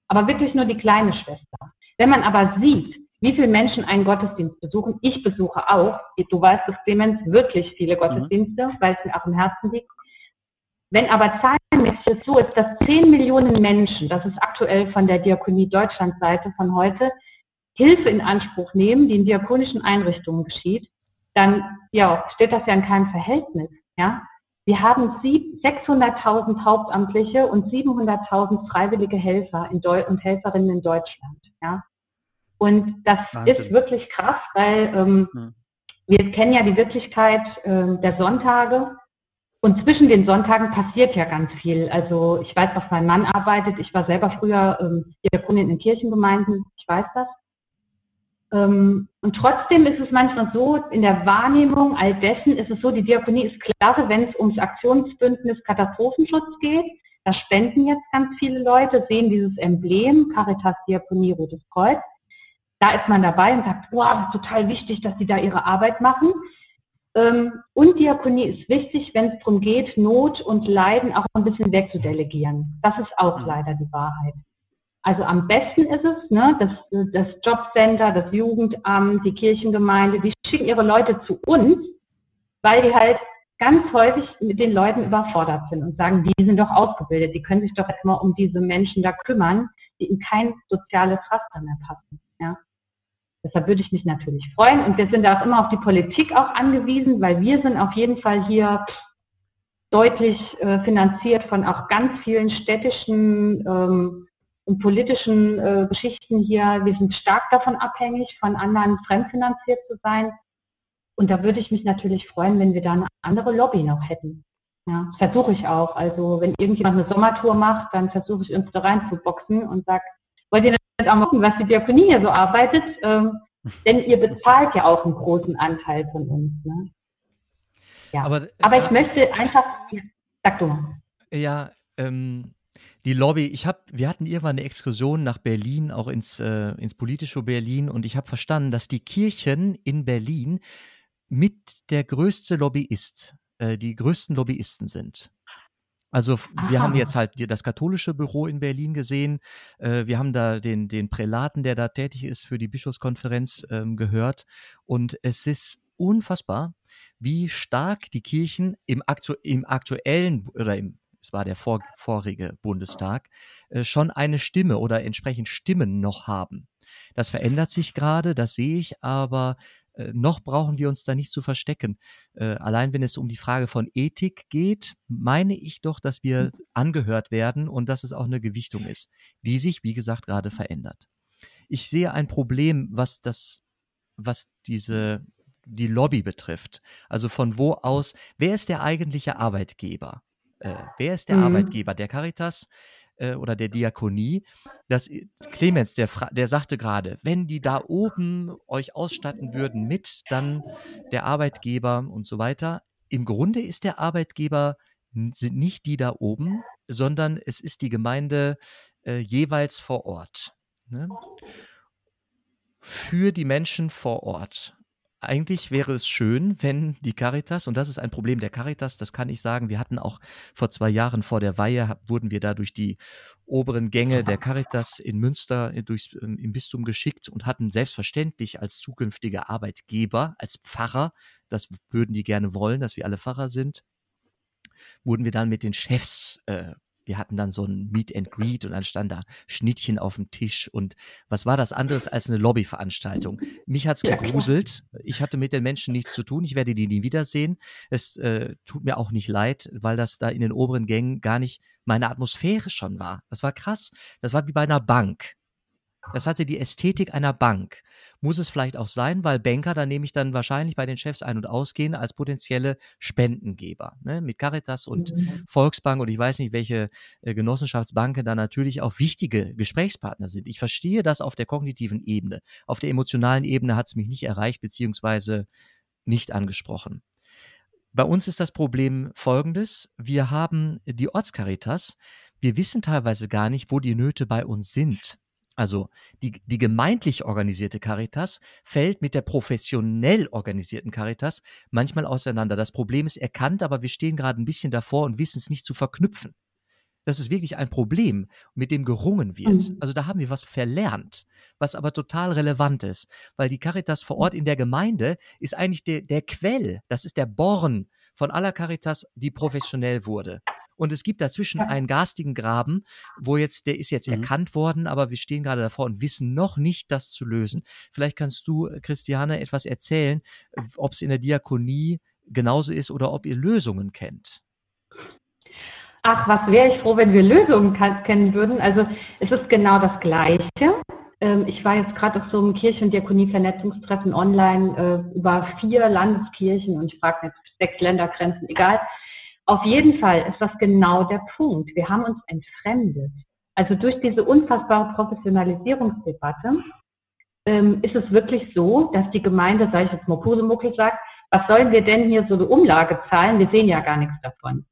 Aber wirklich nur die kleine Schwester. Wenn man aber sieht, wie viele Menschen einen Gottesdienst besuchen, ich besuche auch, du weißt es, Clemens, wirklich viele Gottesdienste, mhm. weil es mir auch im Herzen liegt. Wenn aber zahlenmäßig so ist, dass 10 Millionen Menschen, das ist aktuell von der Diakonie Deutschlandseite von heute, Hilfe in Anspruch nehmen, die in diakonischen Einrichtungen geschieht, dann ja, steht das ja in keinem Verhältnis. Ja? Wir haben 600.000 Hauptamtliche und 700.000 freiwillige Helfer und Helferinnen in Deutschland. Ja? Und das Wahnsinn. ist wirklich krass, weil ähm, hm. wir kennen ja die Wirklichkeit äh, der Sonntage und zwischen den Sonntagen passiert ja ganz viel. Also ich weiß, was mein Mann arbeitet. Ich war selber früher ähm, Diakonin in Kirchengemeinden. Ich weiß das. Ähm, und trotzdem ist es manchmal so, in der Wahrnehmung all dessen ist es so, die Diakonie ist klasse, wenn es ums Aktionsbündnis Katastrophenschutz geht. Da spenden jetzt ganz viele Leute, sehen dieses Emblem, Caritas Diakonie Rotes Kreuz. Da ist man dabei und sagt, wow, ist total wichtig, dass sie da ihre Arbeit machen. Ähm, und Diakonie ist wichtig, wenn es darum geht, Not und Leiden auch ein bisschen wegzudelegieren. Das ist auch mhm. leider die Wahrheit. Also am besten ist es, ne, das, das Jobcenter, das Jugendamt, die Kirchengemeinde, die schicken ihre Leute zu uns, weil die halt ganz häufig mit den Leuten überfordert sind und sagen, die sind doch ausgebildet, die können sich doch erstmal um diese Menschen da kümmern, die in kein soziales Raster mehr passen. Ja. Deshalb würde ich mich natürlich freuen und wir sind auch immer auf die Politik auch angewiesen, weil wir sind auf jeden Fall hier deutlich äh, finanziert von auch ganz vielen städtischen ähm, und politischen äh, Geschichten hier, wir sind stark davon abhängig, von anderen fremdfinanziert zu sein. Und da würde ich mich natürlich freuen, wenn wir da eine andere Lobby noch hätten. Ja, versuche ich auch. Also wenn irgendjemand eine Sommertour macht, dann versuche ich uns da reinzuboxen und sage, wollt ihr auch machen, was die Diakonie hier so arbeitet? Ähm, [laughs] denn ihr bezahlt ja auch einen großen Anteil von uns. Ne? Ja. Aber, Aber ich äh, möchte einfach, sag du mal. Ja, ähm, die Lobby, ich habe, wir hatten irgendwann eine Exkursion nach Berlin, auch ins, äh, ins politische Berlin, und ich habe verstanden, dass die Kirchen in Berlin mit der größte Lobbyist, äh, die größten Lobbyisten sind. Also wir Aha. haben jetzt halt das katholische Büro in Berlin gesehen. Äh, wir haben da den, den Prälaten, der da tätig ist für die Bischofskonferenz, ähm, gehört. Und es ist unfassbar, wie stark die Kirchen im, aktu im aktuellen oder im es war der vor, vorige Bundestag, äh, schon eine Stimme oder entsprechend Stimmen noch haben. Das verändert sich gerade, das sehe ich, aber äh, noch brauchen wir uns da nicht zu verstecken. Äh, allein wenn es um die Frage von Ethik geht, meine ich doch, dass wir angehört werden und dass es auch eine Gewichtung ist, die sich, wie gesagt, gerade verändert. Ich sehe ein Problem, was das, was diese, die Lobby betrifft. Also von wo aus, wer ist der eigentliche Arbeitgeber? äh, wer ist der mhm. Arbeitgeber der Caritas äh, oder der Diakonie? Das Clemens, der, der sagte gerade, wenn die da oben euch ausstatten würden mit, dann der Arbeitgeber und so weiter. Im Grunde ist der Arbeitgeber sind nicht die da oben, sondern es ist die Gemeinde äh, jeweils vor Ort. Ne? Für die Menschen vor Ort eigentlich wäre es schön, wenn die Caritas, und das ist ein Problem der Caritas, das kann ich sagen, wir hatten auch vor zwei Jahren vor der Weihe, wurden wir da durch die oberen Gänge der Caritas in Münster äh, durchs, ähm, im Bistum geschickt und hatten selbstverständlich als zukünftige Arbeitgeber, als Pfarrer, das würden die gerne wollen, dass wir alle Pfarrer sind, wurden wir dann mit den Chefs äh, wir hatten dann so ein Meet and Greet und dann stand da Schnittchen auf dem Tisch und was war das anderes als eine Lobbyveranstaltung? Mich hat's gegruselt. Ich hatte mit den Menschen nichts zu tun. Ich werde die nie wiedersehen. Es äh, tut mir auch nicht leid, weil das da in den oberen Gängen gar nicht meine Atmosphäre schon war. Das war krass. Das war wie bei einer Bank. Das hatte die Ästhetik einer Bank. Muss es vielleicht auch sein, weil Banker dann nämlich dann wahrscheinlich bei den Chefs ein- und ausgehen als potenzielle Spendengeber. Ne? Mit Caritas und mhm. Volksbank und ich weiß nicht, welche äh, Genossenschaftsbanken da natürlich auch wichtige Gesprächspartner sind. Ich verstehe das auf der kognitiven Ebene. Auf der emotionalen Ebene hat es mich nicht erreicht, beziehungsweise nicht angesprochen. Bei uns ist das Problem folgendes. Wir haben die Ortscaritas. Wir wissen teilweise gar nicht, wo die Nöte bei uns sind. Also die, die gemeindlich organisierte Caritas fällt mit der professionell organisierten Caritas manchmal auseinander. Das Problem ist erkannt, aber wir stehen gerade ein bisschen davor und wissen es nicht zu verknüpfen. Das ist wirklich ein Problem, mit dem gerungen wird. Mhm. Also da haben wir was verlernt, was aber total relevant ist, weil die Caritas vor Ort in der Gemeinde ist eigentlich der, der Quell, das ist der Born von aller Caritas, die professionell wurde. Und es gibt dazwischen einen garstigen Graben, wo jetzt, der ist jetzt mhm. erkannt worden, aber wir stehen gerade davor und wissen noch nicht, das zu lösen. Vielleicht kannst du, äh, Christiane, etwas erzählen, äh, ob es in der Diakonie genauso ist oder ob ihr Lösungen kennt. Ach, was wäre ich froh, wenn wir Lösungen kennen würden. Also es ist genau das Gleiche. Ähm, ich war jetzt gerade auf so einem Kirchen- und Diakonie-Vernetzungstreffen online äh, über vier Landeskirchen und ich frage jetzt sechs Ländergrenzen, egal. Auf jeden Fall ist das genau der Punkt. Wir haben uns entfremdet. Also durch diese unfassbare Professionalisierungsdebatte ähm, ist es wirklich so, dass die Gemeinde, sage ich jetzt mal Pusemuckel, sagt, was sollen wir denn hier so eine Umlage zahlen? Wir sehen ja gar nichts davon.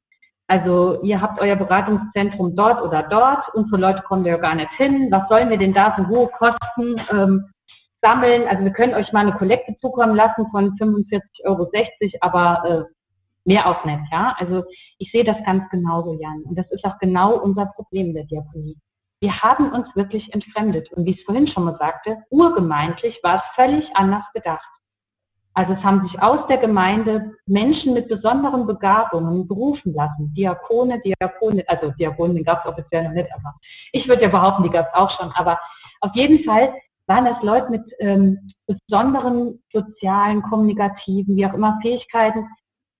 Also ihr habt euer Beratungszentrum dort oder dort, unsere Leute kommen ja gar nicht hin. Was sollen wir denn da so hohe Kosten ähm, sammeln? Also wir können euch mal eine Kollekte zukommen lassen von 45,60 Euro, aber äh, mehr auch nicht, ja. Also ich sehe das ganz genauso, Jan. Und das ist auch genau unser Problem in der Diakonie. Wir haben uns wirklich entfremdet. Und wie ich es vorhin schon mal sagte, urgemeindlich war es völlig anders gedacht. Also es haben sich aus der Gemeinde Menschen mit besonderen Begabungen berufen lassen. Diakone, Diakone, also Diakonen gab es offiziell noch nicht, aber ich würde ja behaupten, die gab es auch schon. Aber auf jeden Fall waren das Leute mit ähm, besonderen sozialen, kommunikativen, wie auch immer Fähigkeiten,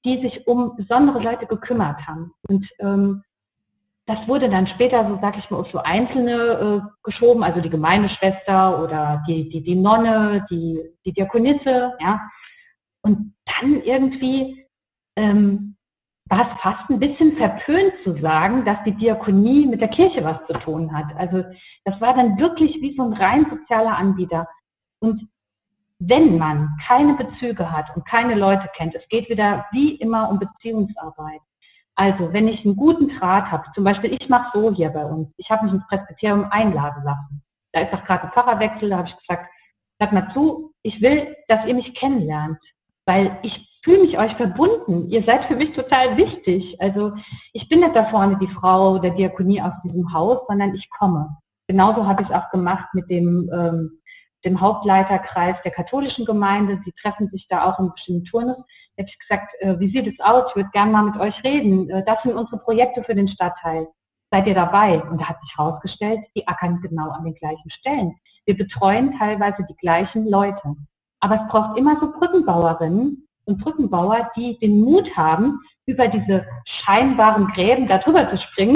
die sich um besondere Leute gekümmert haben. Und ähm, das wurde dann später, so sag ich mal, auf so Einzelne äh, geschoben, also die Gemeindeschwester oder die, die, die Nonne, die, die Diakonisse, ja. Und dann irgendwie ähm, war es fast ein bisschen verpönt zu sagen, dass die Diakonie mit der Kirche was zu tun hat. Also das war dann wirklich wie so ein rein sozialer Anbieter. Und wenn man keine Bezüge hat und keine Leute kennt, es geht wieder wie immer um Beziehungsarbeit. Also wenn ich einen guten Draht habe, zum Beispiel ich mache so hier bei uns, ich habe mich ins Presbyterium einladen lassen. Da ist doch gerade ein Pfarrerwechsel, da habe ich gesagt, sag mal zu, ich will, dass ihr mich kennenlernt, weil ich fühle mich euch verbunden. Ihr seid für mich total wichtig. Also ich bin nicht da vorne die Frau der Diakonie aus diesem Haus, sondern ich komme. Genauso habe ich es auch gemacht mit dem ähm, dem Hauptleiterkreis der katholischen Gemeinde. Sie treffen sich da auch im bestimmten Turnus. Da habe ich gesagt, äh, wie sieht es aus? Ich würde gerne mal mit euch reden. Äh, das sind unsere Projekte für den Stadtteil. Seid ihr dabei? Und da hat sich herausgestellt, die ackern genau an den gleichen Stellen. Wir betreuen teilweise die gleichen Leute. Aber es braucht immer so Brückenbauerinnen und Brückenbauer, die den Mut haben, über diese scheinbaren Gräben darüber zu springen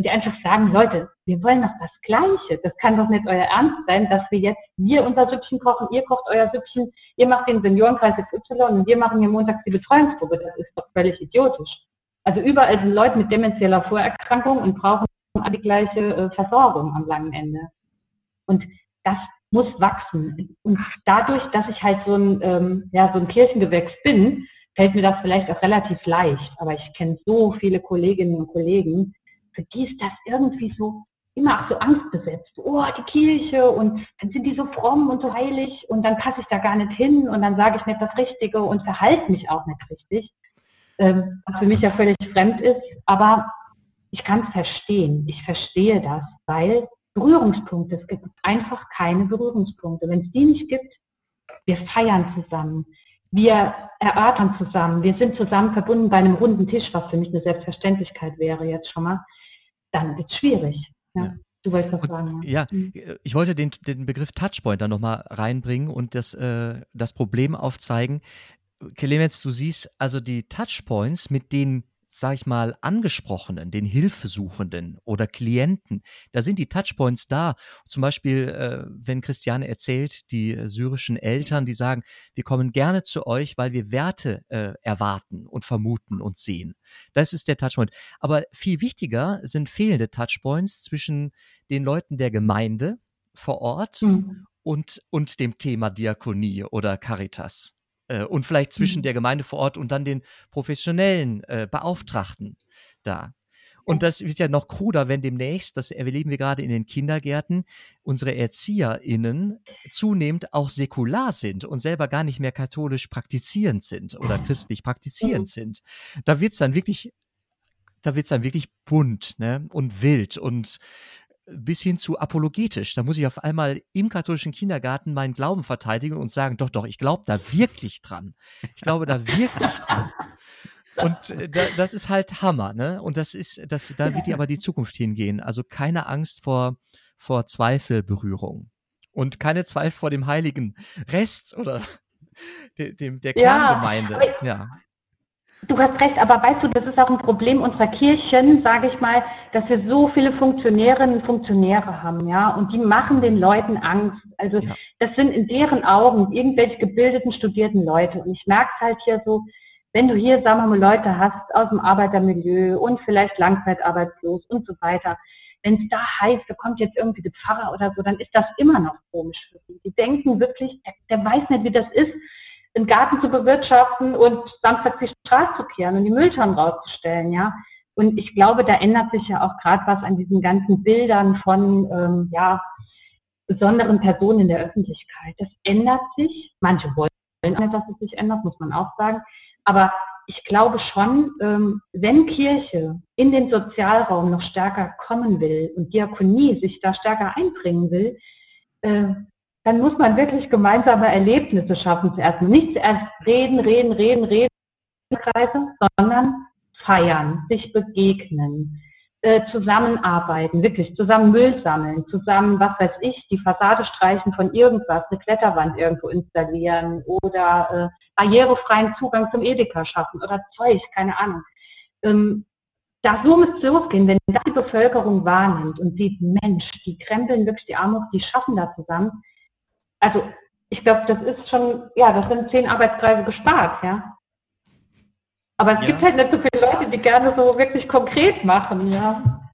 und die einfach sagen, Leute, wir wollen doch das Gleiche. Das kann doch nicht euer Ernst sein, dass wir jetzt, wir unser Süppchen kochen, ihr kocht euer Süppchen, ihr macht den Seniorenkreis XY und wir machen hier montags die Betreuungsgruppe. Das ist doch völlig idiotisch. Also überall sind Leute mit demenzieller Vorerkrankung und brauchen die gleiche äh, Versorgung am langen Ende. Und das muss wachsen. Und dadurch, dass ich halt so ein, ähm, ja, so ein Kirchengewächs bin, fällt mir das vielleicht auch relativ leicht. Aber ich kenne so viele Kolleginnen und Kollegen, für die ist das irgendwie so immer auch so angstbesetzt. Oh, die Kirche und dann sind die so fromm und so heilig und dann passe ich da gar nicht hin und dann sage ich nicht das Richtige und verhalte mich auch nicht richtig, ähm, was für mich ja völlig fremd ist. Aber ich kann es verstehen. Ich verstehe das, weil Berührungspunkte, es gibt einfach keine Berührungspunkte. Wenn es die nicht gibt, wir feiern zusammen, wir erörtern zusammen, wir sind zusammen verbunden bei einem runden Tisch, was für mich eine Selbstverständlichkeit wäre jetzt schon mal. dann wird es schwierig. Ja. ja. Du wolltest was sagen. Ja, mhm. ich wollte den, den Begriff Touchpoint da nochmal reinbringen und das, äh, das Problem aufzeigen. Clemens, du siehst also die Touchpoints, mit denen sag ich mal, Angesprochenen, den Hilfesuchenden oder Klienten, da sind die Touchpoints da. Zum Beispiel, äh, wenn Christiane erzählt, die äh, syrischen Eltern, die sagen, wir kommen gerne zu euch, weil wir Werte äh, erwarten und vermuten und sehen. Das ist der Touchpoint. Aber viel wichtiger sind fehlende Touchpoints zwischen den Leuten der Gemeinde vor Ort mhm. und, und dem Thema Diakonie oder Caritas äh, und vielleicht zwischen mhm. der Gemeinde vor Ort und dann den professionellen äh, Beauftragten da. Und das ist ja noch kruder, wenn demnächst, das erleben wir gerade in den Kindergärten, unsere ErzieherInnen zunehmend auch säkular sind und selber gar nicht mehr katholisch praktizierend sind oder christlich praktizierend mhm. sind. Da wird's dann wirklich, da wird's dann wirklich bunt, ne, und wild und bis hin zu apologetisch. Da muss ich auf einmal im katholischen Kindergarten meinen Glauben verteidigen und sagen, doch, doch, ich glaube da wirklich dran. Ich glaube da wirklich dran. Und äh, da, das ist halt Hammer, ne? Und das ist, das, da wird die aber die Zukunft hingehen. Also keine Angst vor, vor Zweifelberührung. Und keine Zweifel vor dem heiligen Rest oder dem, dem der Kerngemeinde. Ja, ja. Du hast recht, aber weißt du, das ist auch ein Problem unserer Kirchen, sage ich mal, dass wir so viele Funktionärinnen und Funktionäre haben, ja, und die machen den Leuten Angst. Also ja. das sind in deren Augen irgendwelche gebildeten, studierten Leute. Und ich merke halt hier so, wenn du hier, sagen wir mal, Leute hast aus dem Arbeitermilieu und vielleicht langzeitarbeitslos und so weiter, wenn es da heißt, da kommt jetzt irgendwie der Pfarrer oder so, dann ist das immer noch komisch für sie. Die denken wirklich, der, der weiß nicht, wie das ist, den Garten zu bewirtschaften und samstags die Straße zu kehren und die Mülltonnen rauszustellen, ja. Und ich glaube, da ändert sich ja auch gerade was an diesen ganzen Bildern von ähm, ja, besonderen Personen in der Öffentlichkeit. Das ändert sich. Manche wollen dass es sich ändert, muss man auch sagen. Aber ich glaube schon, ähm, wenn Kirche in den Sozialraum noch stärker kommen will und Diakonie sich da stärker einbringen will, äh, dann muss man wirklich gemeinsame Erlebnisse schaffen zuerst. Nicht zuerst reden, reden, reden, reden, sondern feiern, sich begegnen, äh, zusammenarbeiten, wirklich zusammen Müll sammeln, zusammen, was weiß ich, die Fassade streichen von irgendwas, eine Kletterwand irgendwo installieren oder äh, barrierefreien Zugang zum Edeka schaffen oder Zeug, keine Ahnung. Ähm, da so muss es losgehen, wenn das die Bevölkerung wahrnimmt und sieht, Mensch, die krempeln wirklich die hoch, die schaffen das zusammen, also ich glaube, das ist schon, ja, das sind zehn Arbeitskreise gespart, ja. Aber es ja. gibt halt nicht so viele Leute, die gerne so wirklich konkret machen, ja.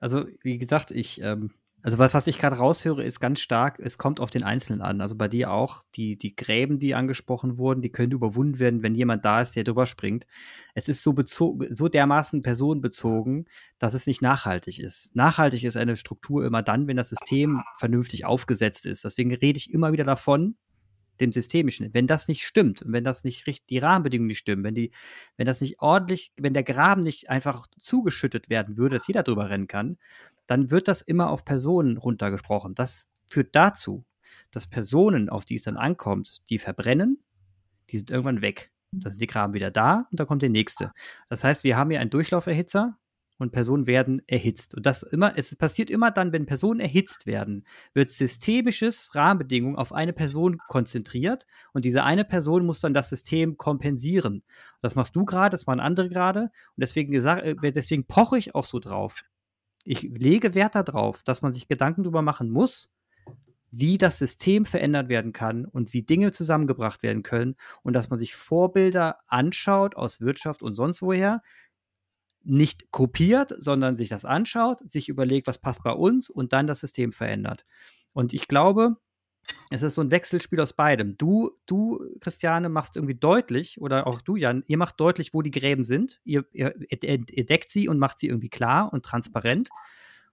Also, wie gesagt, ich ähm, also was, was ich gerade raushöre, ist ganz stark, es kommt auf den Einzelnen an. Also bei dir auch, die, die Gräben, die angesprochen wurden, die können überwunden werden, wenn jemand da ist, der drüber springt. Es ist so bezogen, so dermaßen personenbezogen, dass es nicht nachhaltig ist. Nachhaltig ist eine Struktur immer dann, wenn das System vernünftig aufgesetzt ist. Deswegen rede ich immer wieder davon, dem Systemischen. Wenn das nicht stimmt und wenn das nicht richtig, die Rahmenbedingungen nicht stimmen, wenn die, wenn das nicht ordentlich, wenn der Graben nicht einfach zugeschüttet werden würde, dass jeder drüber rennen kann, dann wird das immer auf Personen runtergesprochen. Das führt dazu, dass Personen, auf die es dann ankommt, die verbrennen, die sind irgendwann weg. Da sind die Graben wieder da und da kommt der nächste. Das heißt, wir haben hier einen Durchlauferhitzer und Personen werden erhitzt. Und das immer, es passiert immer dann, wenn Personen erhitzt werden, wird systemisches Rahmenbedingungen auf eine Person konzentriert und diese eine Person muss dann das System kompensieren. Das machst du gerade, das machen andere gerade und deswegen äh, deswegen poche ich auch so drauf ich lege Wert darauf, dass man sich Gedanken darüber machen muss, wie das System verändert werden kann und wie Dinge zusammengebracht werden können und dass man sich Vorbilder anschaut aus Wirtschaft und sonst woher, nicht kopiert, sondern sich das anschaut, sich überlegt, was passt bei uns und dann das System verändert. Und ich glaube, es ist so ein Wechselspiel aus beidem. Du, du, Christiane, machst irgendwie deutlich, oder auch du, Jan, ihr macht deutlich, wo die Gräben sind. Ihr, ihr, ihr deckt sie und macht sie irgendwie klar und transparent.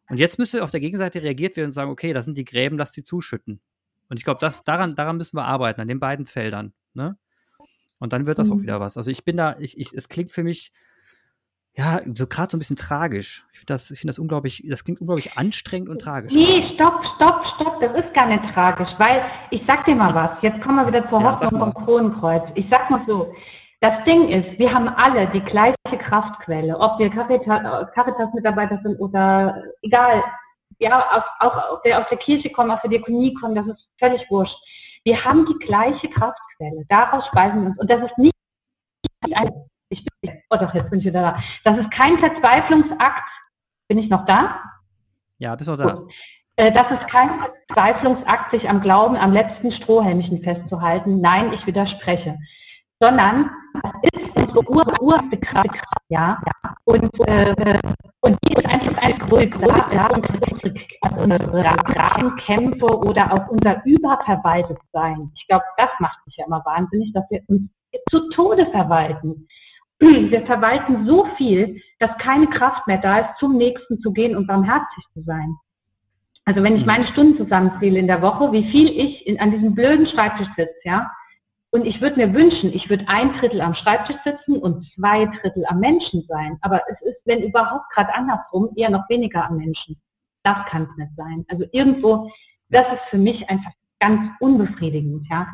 Und jetzt müsste auf der Gegenseite reagiert werden und sagen, okay, das sind die Gräben, lass sie zuschütten. Und ich glaube, daran, daran müssen wir arbeiten, an den beiden Feldern. Ne? Und dann wird das mhm. auch wieder was. Also ich bin da, ich, ich, es klingt für mich ja, so gerade so ein bisschen tragisch. Ich finde das, ich das unglaublich, das klingt unglaublich anstrengend und tragisch. Nee, stopp, stopp, stopp, das ist gar nicht tragisch, weil ich sag dir mal was, jetzt kommen wir wieder zur ja, Hoffnung vom Kronenkreuz. Ich sag mal so, Das Ding ist, wir haben alle die gleiche Kraftquelle, ob wir Caritas-Mitarbeiter sind oder egal, ja, auch, auch aus, der, aus der Kirche kommen, aus der Diakonie kommen, das ist völlig wurscht. Wir haben die gleiche Kraftquelle, daraus speisen wir uns. Und das ist nicht ein, ich bin, oh doch, jetzt bin ich wieder da. Das ist kein Verzweiflungsakt. Bin ich noch da? Ja, bist du da. Gut. Äh, das ist kein Verzweiflungsakt, sich am Glauben, am letzten Strohhelmchen festzuhalten. Nein, ich widerspreche. Sondern das ist unsere ur urste Kraft, ja. Und, äh, und die ist einfach ein Grabenkämpfe oder auch unser überverwaltet sein. Ich glaube, das macht mich ja immer wahnsinnig, dass wir uns zu Tode verwalten. [clears throat] Wir verwalten so viel, dass keine Kraft mehr da ist, zum nächsten zu gehen und barmherzig zu sein. Also wenn ich mhm. meine Stunden zusammenzähle in der Woche, wie viel ich in, an diesem blöden Schreibtisch sitze, ja, und ich würde mir wünschen, ich würde ein Drittel am Schreibtisch sitzen und zwei Drittel am Menschen sein. Aber es ist, wenn überhaupt gerade andersrum, eher noch weniger am Menschen. Das kann es nicht sein. Also irgendwo, das ist für mich einfach ganz unbefriedigend, ja.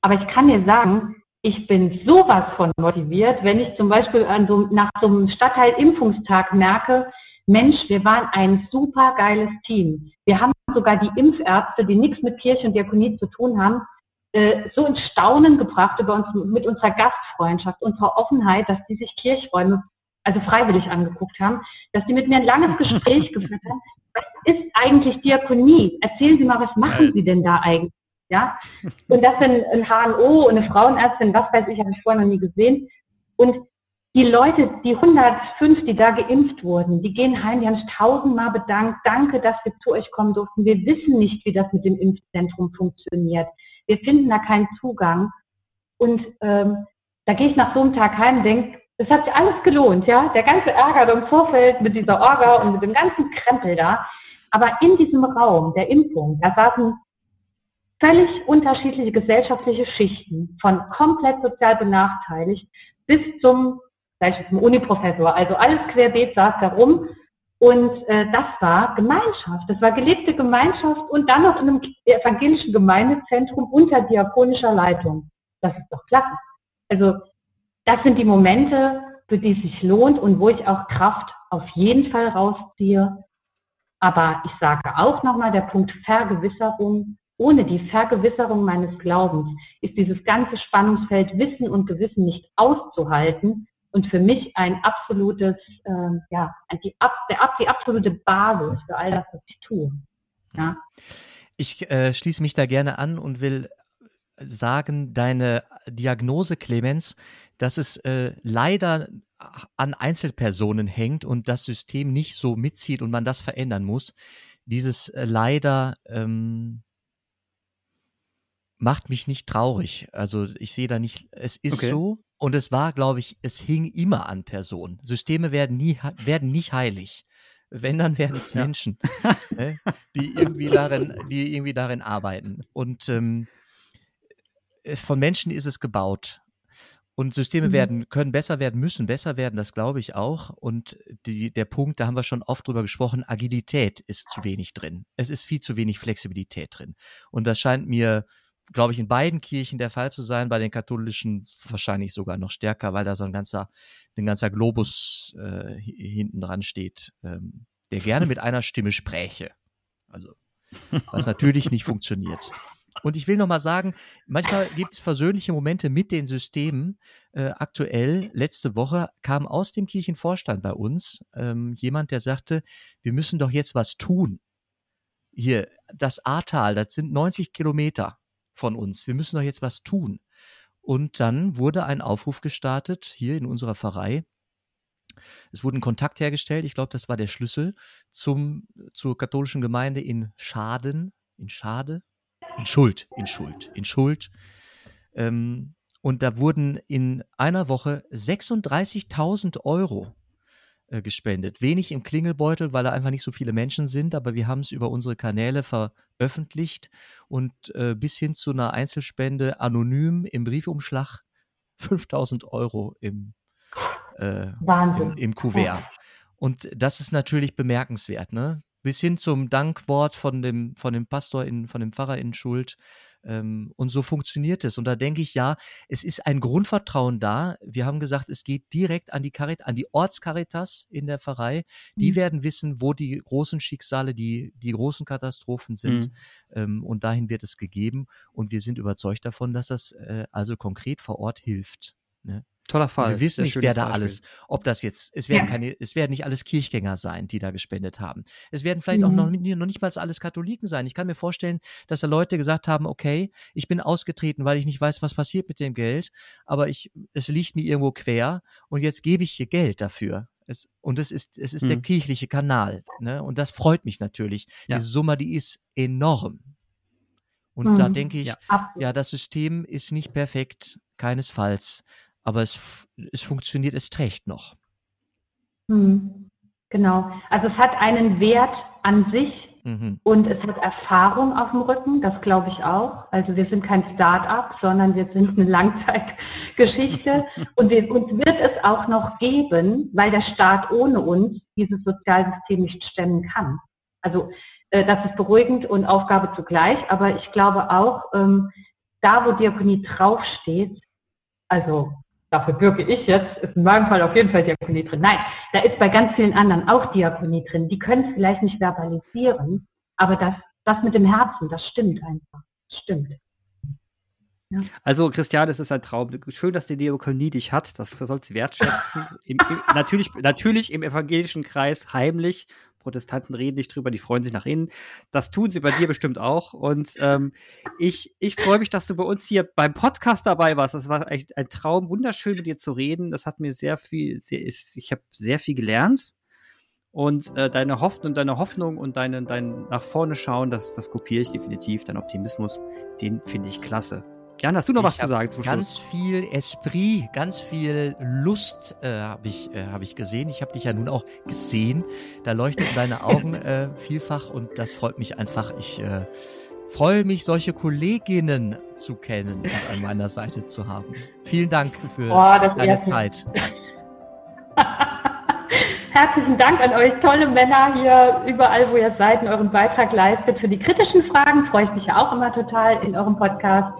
Aber ich kann dir sagen, ich bin sowas von motiviert, wenn ich zum Beispiel so, nach so einem Stadtteil-Impfungstag merke, Mensch, wir waren ein super geiles Team. Wir haben sogar die Impfärzte, die nichts mit Kirche und Diakonie zu tun haben, äh, so ins Staunen gebracht über uns mit unserer Gastfreundschaft, unserer Offenheit, dass die sich Kirchräume also freiwillig angeguckt haben, dass die mit mir ein langes [laughs] Gespräch geführt haben. Was ist eigentlich Diakonie? Erzählen Sie mal, was machen Sie denn da eigentlich? Ja? Und das sind ein HNO und eine Frauenärztin, was weiß ich, habe ich vorher noch nie gesehen. Und die Leute, die 105, die da geimpft wurden, die gehen heim, die haben sich tausendmal bedankt. Danke, dass wir zu euch kommen durften. Wir wissen nicht, wie das mit dem Impfzentrum funktioniert. Wir finden da keinen Zugang. Und ähm, da gehe ich nach so einem Tag heim und denke, das hat sich alles gelohnt, ja. Der ganze Ärger im Vorfeld mit dieser Orga und mit dem ganzen Krempel da. Aber in diesem Raum der Impfung, da saßen völlig unterschiedliche gesellschaftliche Schichten, von komplett sozial benachteiligt bis zum gleich zum Uniprofessor. Also alles querbeet saß da rum und äh, das war Gemeinschaft. Das war gelebte Gemeinschaft und dann noch in einem evangelischen Gemeindezentrum unter diakonischer Leitung. Das ist doch klasse. Also das sind die Momente, für die es sich lohnt und wo ich auch Kraft auf jeden Fall rausziehe. Aber ich sage auch nochmal, der Punkt Vergewisserung, ohne die Vergewisserung meines Glaubens ist dieses ganze Spannungsfeld Wissen und Gewissen nicht auszuhalten, und für mich ein absolutes, äh, ja, die, die absolute Basis für all das, was ich tue. Ja. Ich äh, schließe mich da gerne an und will sagen, deine Diagnose, Clemens, dass es äh, leider an Einzelpersonen hängt und das System nicht so mitzieht und man das verändern muss. Dieses äh, leider ähm, macht mich nicht traurig. Also ich sehe da nicht, es ist okay. so, und es war, glaube ich, es hing immer an Personen. Systeme werden nie, werden nicht heilig. Wenn, dann werden es Menschen, ja. [laughs] ne, die irgendwie darin, die irgendwie darin arbeiten. Und ähm, von Menschen ist es gebaut. Und Systeme mhm. werden, können besser werden, müssen besser werden, das glaube ich auch. Und die, der Punkt, da haben wir schon oft drüber gesprochen, Agilität ist zu wenig drin. Es ist viel zu wenig Flexibilität drin. Und das scheint mir glaube ich, in beiden Kirchen der Fall zu sein, bei den katholischen wahrscheinlich sogar noch stärker, weil da so ein ganzer, ein ganzer Globus äh, hinten dran steht, ähm, der gerne mit einer Stimme spräche. Also, was natürlich nicht funktioniert. Und ich will noch mal sagen, manchmal gibt es versöhnliche Momente mit den Systemen. Äh, aktuell, letzte Woche, kam aus dem Kirchenvorstand bei uns ähm, jemand, der sagte, wir müssen doch jetzt was tun. Hier, das Ahrtal, das sind 90 Kilometer von uns. Wir müssen doch jetzt was tun. Und dann wurde ein Aufruf gestartet hier in unserer Pfarrei. Es wurde ein Kontakt hergestellt. Ich glaube, das war der Schlüssel zum, zur katholischen Gemeinde in Schaden, in Schade, in Schuld, in Schuld, in Schuld. Ähm, und da wurden in einer Woche 36.000 Euro äh, gespendet. Wenig im Klingelbeutel, weil da einfach nicht so viele Menschen sind, aber wir haben es über unsere Kanäle veröffentlicht und äh, bis hin zu einer Einzelspende anonym im Briefumschlag [laughs] 5000 Euro im, äh, im, im Kuvert. Und das ist natürlich bemerkenswert, ne? Bis hin zum Dankwort von dem, von dem Pastor, in, von dem Pfarrer in Schuld, und so funktioniert es. Und da denke ich, ja, es ist ein Grundvertrauen da. Wir haben gesagt, es geht direkt an die Carit an die Ortskaritas in der Pfarrei. Die mhm. werden wissen, wo die großen Schicksale, die, die großen Katastrophen sind. Mhm. Ähm, und dahin wird es gegeben. Und wir sind überzeugt davon, dass das äh, also konkret vor Ort hilft. Ne? Toller Fall. Wir wissen nicht, wer da Beispiel. alles, ob das jetzt, es werden keine, es werden nicht alles Kirchgänger sein, die da gespendet haben. Es werden vielleicht mhm. auch noch, noch nicht mal alles Katholiken sein. Ich kann mir vorstellen, dass da Leute gesagt haben, okay, ich bin ausgetreten, weil ich nicht weiß, was passiert mit dem Geld, aber ich, es liegt mir irgendwo quer und jetzt gebe ich hier Geld dafür. Es, und es ist, es ist mhm. der kirchliche Kanal. Ne? Und das freut mich natürlich. Ja. Diese Summe, die ist enorm. Und mhm. da denke ich, ja. ja, das System ist nicht perfekt, keinesfalls aber es, es funktioniert, es trägt noch. Hm, genau. Also es hat einen Wert an sich mhm. und es hat Erfahrung auf dem Rücken, das glaube ich auch. Also wir sind kein Start-up, sondern wir sind eine Langzeitgeschichte [laughs] und wir, uns wird es auch noch geben, weil der Staat ohne uns dieses Sozialsystem nicht stemmen kann. Also äh, das ist beruhigend und Aufgabe zugleich, aber ich glaube auch, ähm, da wo Diakonie draufsteht, also dafür bürge ich jetzt, ist in meinem Fall auf jeden Fall Diakonie drin. Nein, da ist bei ganz vielen anderen auch Diakonie drin. Die können es vielleicht nicht verbalisieren, aber das, das mit dem Herzen, das stimmt einfach. stimmt. Ja. Also Christian, es ist ein Traum. Schön, dass die Diakonie dich hat. Das, das sollst du wertschätzen. Im, im, natürlich, natürlich im evangelischen Kreis heimlich Protestanten reden nicht drüber, die freuen sich nach innen. Das tun sie bei dir bestimmt auch. Und ähm, ich, ich freue mich, dass du bei uns hier beim Podcast dabei warst. Das war echt ein Traum, wunderschön mit dir zu reden. Das hat mir sehr viel, sehr, ich habe sehr viel gelernt. Und äh, deine Hoffnung, deine Hoffnung und deine, dein nach vorne schauen, das, das kopiere ich definitiv. Dein Optimismus, den finde ich klasse. Jan, hast du noch ich was zu sagen zum Schluss? Ganz viel Esprit, ganz viel Lust äh, habe ich, äh, hab ich gesehen. Ich habe dich ja nun auch gesehen. Da leuchten [laughs] deine Augen äh, vielfach und das freut mich einfach. Ich äh, freue mich, solche Kolleginnen zu kennen und an meiner Seite zu haben. Vielen Dank für oh, deine Zeit. [laughs] Herzlichen Dank an euch, tolle Männer hier überall, wo ihr seid und euren Beitrag leistet. Für die kritischen Fragen freue ich mich ja auch immer total in eurem Podcast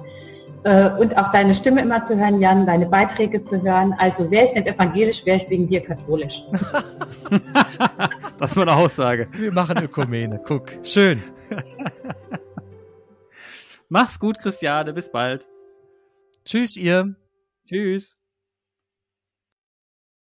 äh, und auch deine Stimme immer zu hören, Jan, deine Beiträge zu hören. Also wäre ich nicht evangelisch, wäre ich wegen dir katholisch. [laughs] das war eine Aussage. Wir machen Ökumene. Guck, schön. [laughs] Mach's gut, Christiane. Bis bald. Tschüss, ihr. Tschüss.